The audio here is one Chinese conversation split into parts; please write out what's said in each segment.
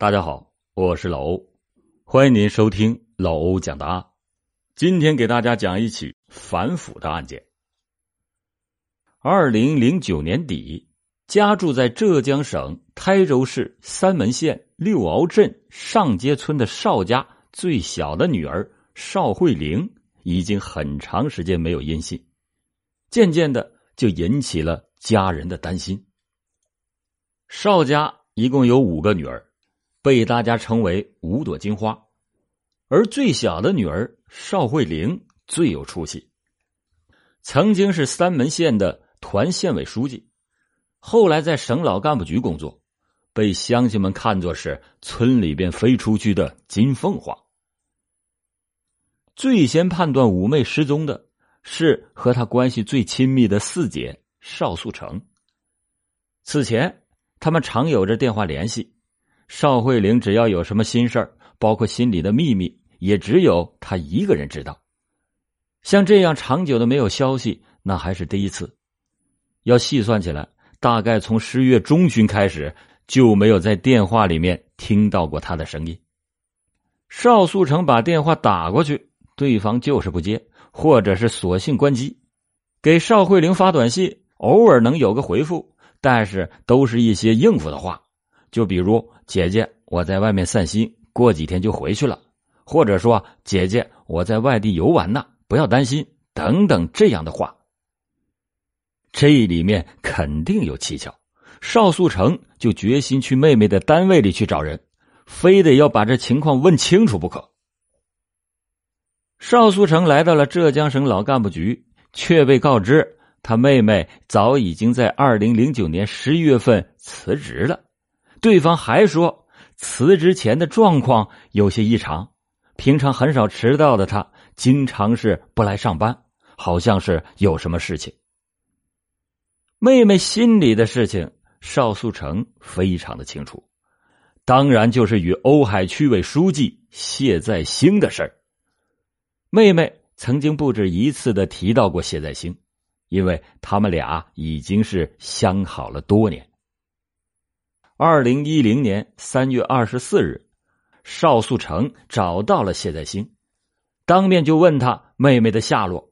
大家好，我是老欧，欢迎您收听老欧讲答案。今天给大家讲一起反腐的案件。二零零九年底，家住在浙江省台州市三门县六鳌镇上街村的邵家最小的女儿邵慧玲，已经很长时间没有音信，渐渐的就引起了家人的担心。邵家一共有五个女儿。被大家称为五朵金花，而最小的女儿邵慧玲最有出息。曾经是三门县的团县委书记，后来在省老干部局工作，被乡亲们看作是村里边飞出去的金凤凰。最先判断五妹失踪的是和她关系最亲密的四姐邵素成。此前，他们常有着电话联系。邵慧玲只要有什么心事儿，包括心里的秘密，也只有她一个人知道。像这样长久的没有消息，那还是第一次。要细算起来，大概从十月中旬开始就没有在电话里面听到过他的声音。邵素成把电话打过去，对方就是不接，或者是索性关机。给邵慧玲发短信，偶尔能有个回复，但是都是一些应付的话。就比如姐姐，我在外面散心，过几天就回去了；或者说姐姐，我在外地游玩呢，不要担心，等等这样的话。这里面肯定有蹊跷。邵素成就决心去妹妹的单位里去找人，非得要把这情况问清楚不可。邵素成来到了浙江省老干部局，却被告知他妹妹早已经在二零零九年十一月份辞职了。对方还说，辞职前的状况有些异常，平常很少迟到的他，经常是不来上班，好像是有什么事情。妹妹心里的事情，邵素成非常的清楚，当然就是与瓯海区委书记谢在兴的事儿。妹妹曾经不止一次的提到过谢在兴，因为他们俩已经是相好了多年。二零一零年三月二十四日，邵素成找到了谢在兴，当面就问他妹妹的下落。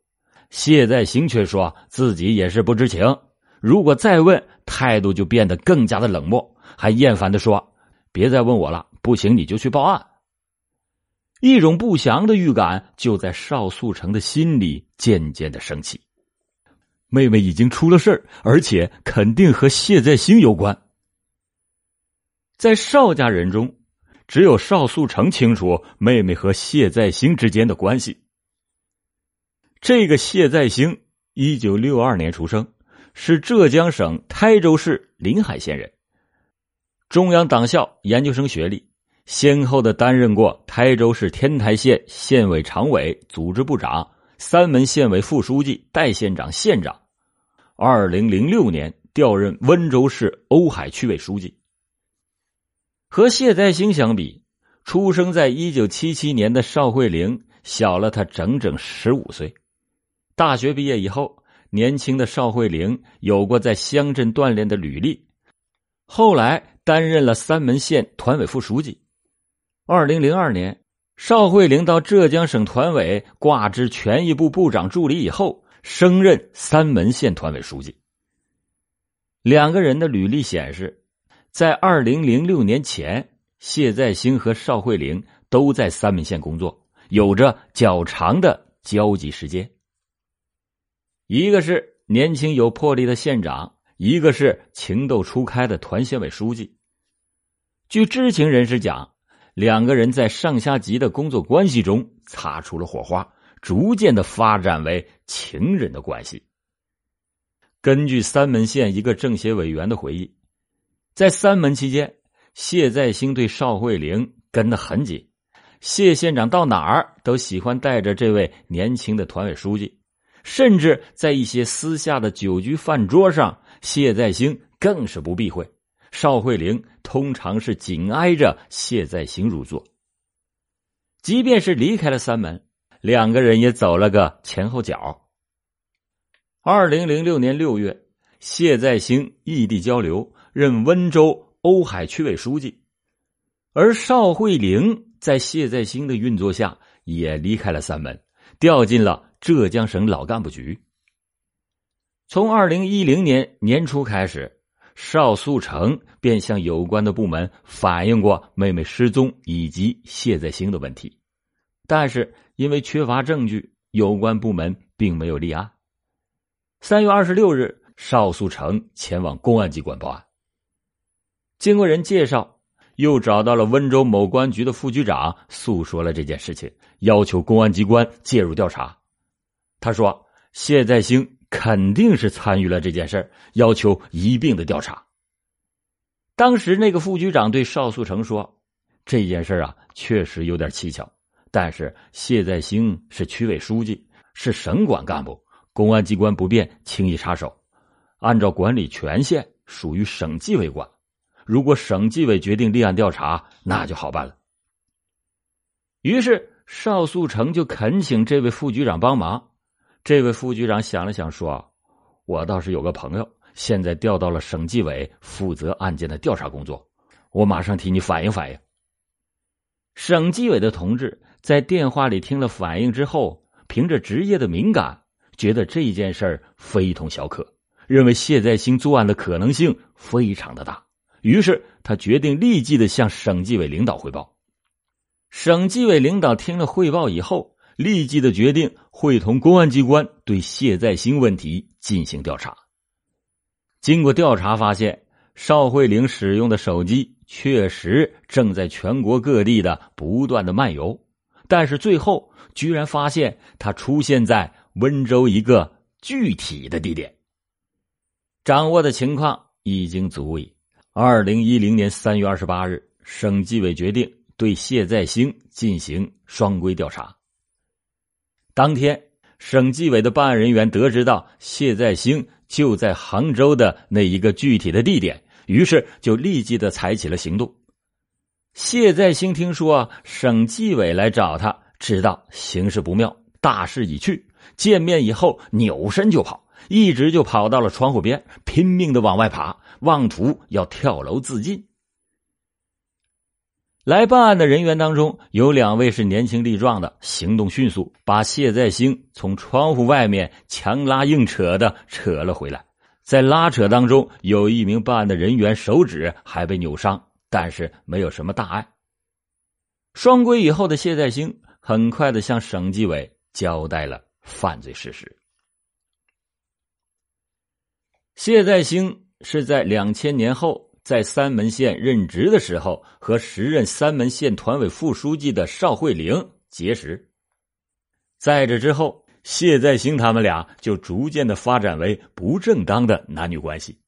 谢在兴却说自己也是不知情。如果再问，态度就变得更加的冷漠，还厌烦的说：“别再问我了，不行你就去报案。”一种不祥的预感就在邵素成的心里渐渐的升起。妹妹已经出了事，而且肯定和谢在兴有关。在邵家人中，只有邵素成清楚妹妹和谢再兴之间的关系。这个谢再兴，一九六二年出生，是浙江省台州市临海县人，中央党校研究生学历，先后的担任过台州市天台县县委常委、组织部长、三门县委副书记、代县长、县长。二零零六年调任温州市瓯海区委书记。和谢再兴相比，出生在一九七七年的邵慧玲小了他整整十五岁。大学毕业以后，年轻的邵慧玲有过在乡镇锻炼的履历，后来担任了三门县团委副书记。二零零二年，邵慧玲到浙江省团委挂职权益部部长助理以后，升任三门县团委书记。两个人的履历显示。在二零零六年前，谢再兴和邵慧玲都在三门县工作，有着较长的交集时间。一个是年轻有魄力的县长，一个是情窦初开的团县委书记。据知情人士讲，两个人在上下级的工作关系中擦出了火花，逐渐的发展为情人的关系。根据三门县一个政协委员的回忆。在三门期间，谢再兴对邵慧玲跟得很紧，谢县长到哪儿都喜欢带着这位年轻的团委书记，甚至在一些私下的酒局饭桌上，谢再兴更是不避讳。邵慧玲通常是紧挨着谢再兴入座，即便是离开了三门，两个人也走了个前后脚。二零零六年六月，谢再兴异地交流。任温州瓯海区委书记，而邵慧玲在谢再兴的运作下，也离开了三门，调进了浙江省老干部局。从二零一零年年初开始，邵素成便向有关的部门反映过妹妹失踪以及谢再兴的问题，但是因为缺乏证据，有关部门并没有立案。三月二十六日，邵素成前往公安机关报案。经过人介绍，又找到了温州某公安局的副局长，诉说了这件事情，要求公安机关介入调查。他说：“谢再兴肯定是参与了这件事要求一并的调查。”当时那个副局长对邵素成说：“这件事啊，确实有点蹊跷，但是谢再兴是区委书记，是省管干部。”公安机关不便轻易插手，按照管理权限，属于省纪委管。如果省纪委决定立案调查，那就好办了。于是邵素成就恳请这位副局长帮忙。这位副局长想了想，说：“我倒是有个朋友，现在调到了省纪委，负责案件的调查工作。我马上替你反映反映。”省纪委的同志在电话里听了反应之后，凭着职业的敏感。觉得这件事儿非同小可，认为谢再兴作案的可能性非常的大，于是他决定立即的向省纪委领导汇报。省纪委领导听了汇报以后，立即的决定会同公安机关对谢再兴问题进行调查。经过调查发现，邵慧玲使用的手机确实正在全国各地的不断的漫游，但是最后居然发现他出现在。温州一个具体的地点，掌握的情况已经足以。二零一零年三月二十八日，省纪委决定对谢再兴进行双规调查。当天，省纪委的办案人员得知到谢再兴就在杭州的那一个具体的地点，于是就立即的采取了行动。谢再兴听说省纪委来找他，知道形势不妙，大势已去。见面以后，扭身就跑，一直就跑到了窗户边，拼命的往外爬，妄图要跳楼自尽。来办案的人员当中，有两位是年轻力壮的，行动迅速，把谢再兴从窗户外面强拉硬扯的扯了回来。在拉扯当中，有一名办案的人员手指还被扭伤，但是没有什么大碍。双规以后的谢再兴很快的向省纪委交代了。犯罪事实。谢再兴是在两千年后在三门县任职的时候，和时任三门县团委副书记的邵慧玲结识。在这之后，谢再兴他们俩就逐渐的发展为不正当的男女关系。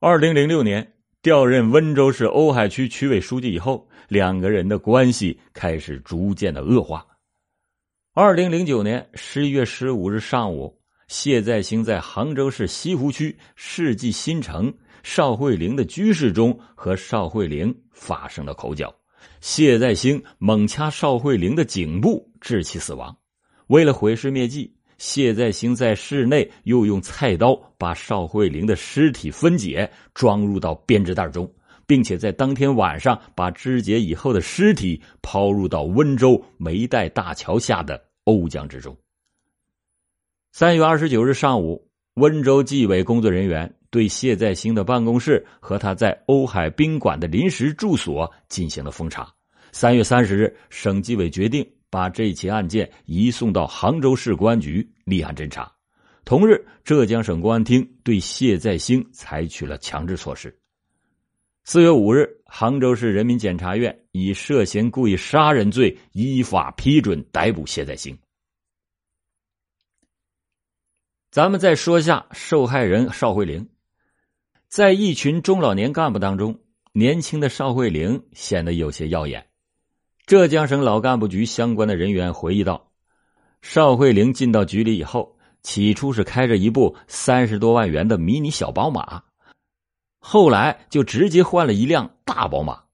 二零零六年调任温州市瓯海区区委书记以后，两个人的关系开始逐渐的恶化。二零零九年十一月十五日上午，谢再兴在杭州市西湖区世纪新城邵慧玲的居室中和邵慧玲发生了口角，谢再兴猛掐邵慧玲的颈部，致其死亡。为了毁尸灭迹，谢再兴在室内又用菜刀把邵慧玲的尸体分解，装入到编织袋中。并且在当天晚上把肢解以后的尸体抛入到温州梅岱大桥下的瓯江之中。三月二十九日上午，温州纪委工作人员对谢再兴的办公室和他在瓯海宾馆的临时住所进行了封查。三月三十日，省纪委决定把这起案件移送到杭州市公安局立案侦查。同日，浙江省公安厅对谢再兴采取了强制措施。四月五日，杭州市人民检察院以涉嫌故意杀人罪依法批准逮捕谢再兴。咱们再说下受害人邵慧玲，在一群中老年干部当中，年轻的邵慧玲显得有些耀眼。浙江省老干部局相关的人员回忆道：“邵慧玲进到局里以后，起初是开着一部三十多万元的迷你小宝马。”后来就直接换了一辆大宝马。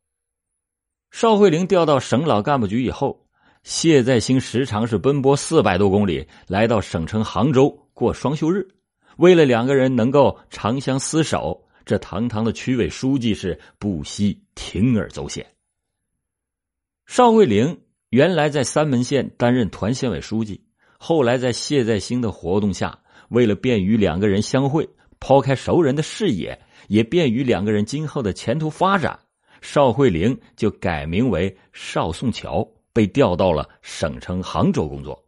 邵慧玲调到省老干部局以后，谢再兴时常是奔波四百多公里来到省城杭州过双休日。为了两个人能够长相厮守，这堂堂的区委书记是不惜铤而走险。邵慧玲原来在三门县担任团县委书记，后来在谢再兴的活动下，为了便于两个人相会，抛开熟人的视野，也便于两个人今后的前途发展，邵慧玲就改名为邵颂乔，被调到了省城杭州工作。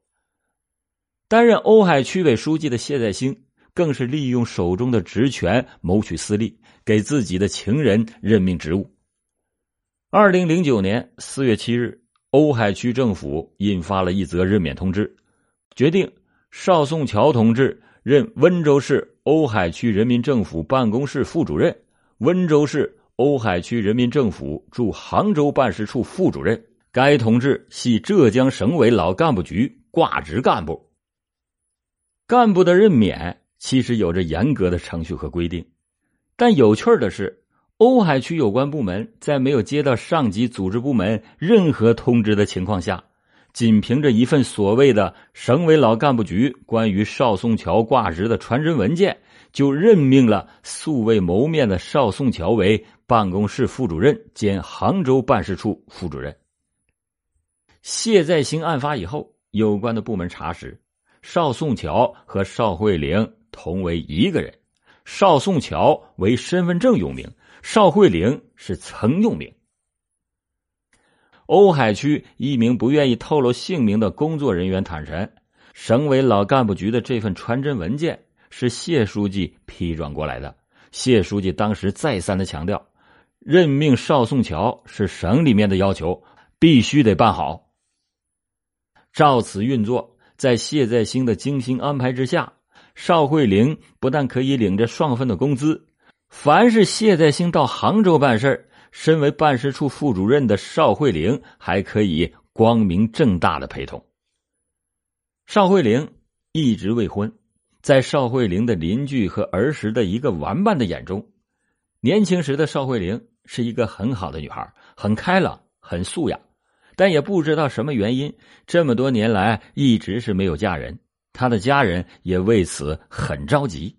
担任瓯海区委书记的谢再兴，更是利用手中的职权谋取私利，给自己的情人任命职务。二零零九年四月七日，瓯海区政府印发了一则任免通知，决定邵颂乔同志任温州市瓯海区人民政府办公室副主任、温州市瓯海区人民政府驻杭州办事处副主任。该同志系浙江省委老干部局挂职干部。干部的任免其实有着严格的程序和规定，但有趣的是。瓯海区有关部门在没有接到上级组织部门任何通知的情况下，仅凭着一份所谓的省委老干部局关于邵颂乔挂职的传真文件，就任命了素未谋面的邵颂乔为办公室副主任兼杭州办事处副主任。谢再兴案发以后，有关的部门查实，邵颂乔和邵慧玲同为一个人，邵颂乔为身份证用名。邵慧玲是曾用名。瓯海区一名不愿意透露姓名的工作人员坦陈，省委老干部局的这份传真文件是谢书记批转过来的。谢书记当时再三的强调，任命邵颂乔是省里面的要求，必须得办好。照此运作，在谢再兴的精心安排之下，邵慧玲不但可以领着双份的工资。凡是谢再兴到杭州办事身为办事处副主任的邵慧玲还可以光明正大的陪同。邵慧玲一直未婚，在邵慧玲的邻居和儿时的一个玩伴的眼中，年轻时的邵慧玲是一个很好的女孩，很开朗，很素雅，但也不知道什么原因，这么多年来一直是没有嫁人，她的家人也为此很着急。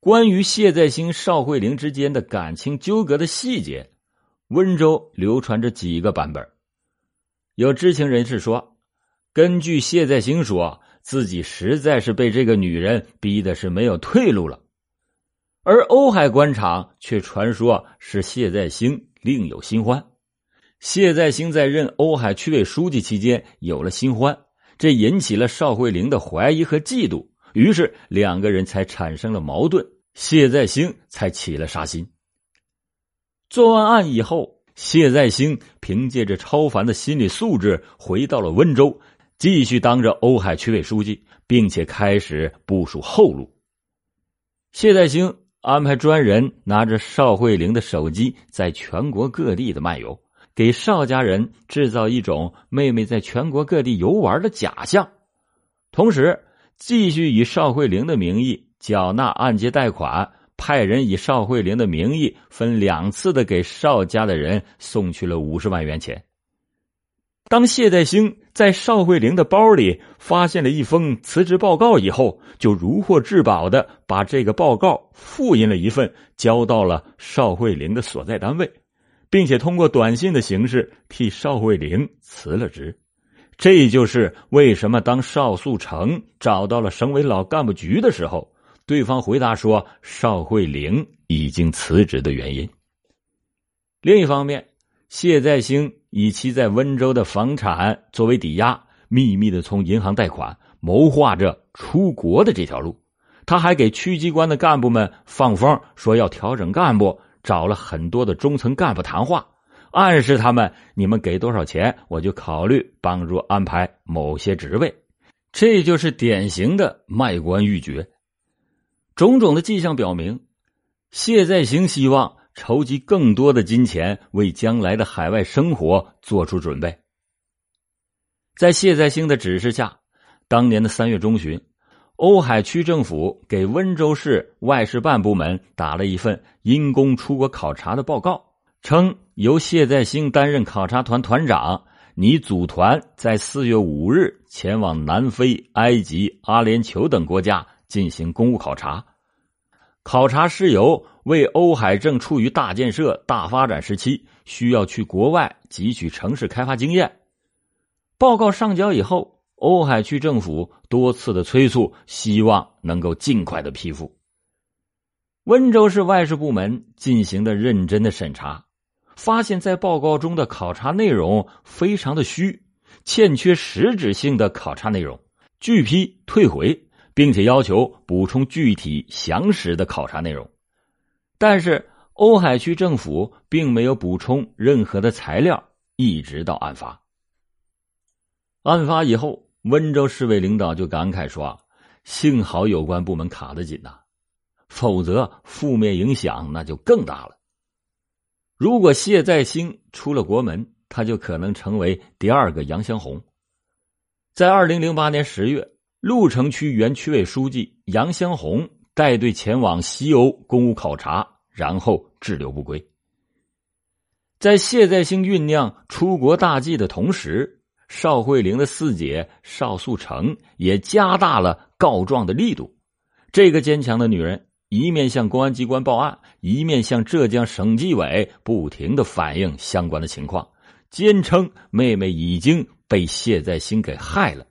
关于谢再兴、邵慧玲之间的感情纠葛的细节，温州流传着几个版本。有知情人士说，根据谢再兴说自己实在是被这个女人逼的是没有退路了，而瓯海官场却传说是谢再兴另有新欢。谢再兴在任瓯海区委书记期间有了新欢，这引起了邵慧玲的怀疑和嫉妒。于是两个人才产生了矛盾，谢再兴才起了杀心。做完案以后，谢再兴凭借着超凡的心理素质回到了温州，继续当着瓯海区委书记，并且开始部署后路。谢再兴安排专人拿着邵慧玲的手机，在全国各地的漫游，给邵家人制造一种妹妹在全国各地游玩的假象，同时。继续以邵慧玲的名义缴纳按揭贷款，派人以邵慧玲的名义分两次的给邵家的人送去了五十万元钱。当谢再兴在邵慧玲的包里发现了一封辞职报告以后，就如获至宝的把这个报告复印了一份，交到了邵慧玲的所在单位，并且通过短信的形式替邵慧玲辞了职。这就是为什么当邵素成找到了省委老干部局的时候，对方回答说邵慧玲已经辞职的原因。另一方面，谢再兴以其在温州的房产作为抵押，秘密的从银行贷款，谋划着出国的这条路。他还给区机关的干部们放风，说要调整干部，找了很多的中层干部谈话。暗示他们，你们给多少钱，我就考虑帮助安排某些职位。这就是典型的卖官鬻爵。种种的迹象表明，谢再兴希望筹集更多的金钱，为将来的海外生活做出准备。在谢再兴的指示下，当年的三月中旬，瓯海区政府给温州市外事办部门打了一份因公出国考察的报告。称由谢再兴担任考察团团长，拟组团在四月五日前往南非、埃及、阿联酋等国家进行公务考察。考察是由为瓯海正处于大建设、大发展时期，需要去国外汲取城市开发经验。报告上交以后，瓯海区政府多次的催促，希望能够尽快的批复。温州市外事部门进行的认真的审查，发现，在报告中的考察内容非常的虚，欠缺实质性的考察内容，拒批退回，并且要求补充具体详实的考察内容。但是，瓯海区政府并没有补充任何的材料，一直到案发。案发以后，温州市委领导就感慨说：“幸好有关部门卡得紧呐，否则负面影响那就更大了。如果谢再兴出了国门，他就可能成为第二个杨湘红。”在二零零八年十月，鹿城区原区委书记杨湘红带队前往西欧公务考察。然后滞留不归。在谢再兴酝酿出国大计的同时，邵慧玲的四姐邵素成也加大了告状的力度。这个坚强的女人一面向公安机关报案，一面向浙江省纪委不停的反映相关的情况，坚称妹妹已经被谢在兴给害了。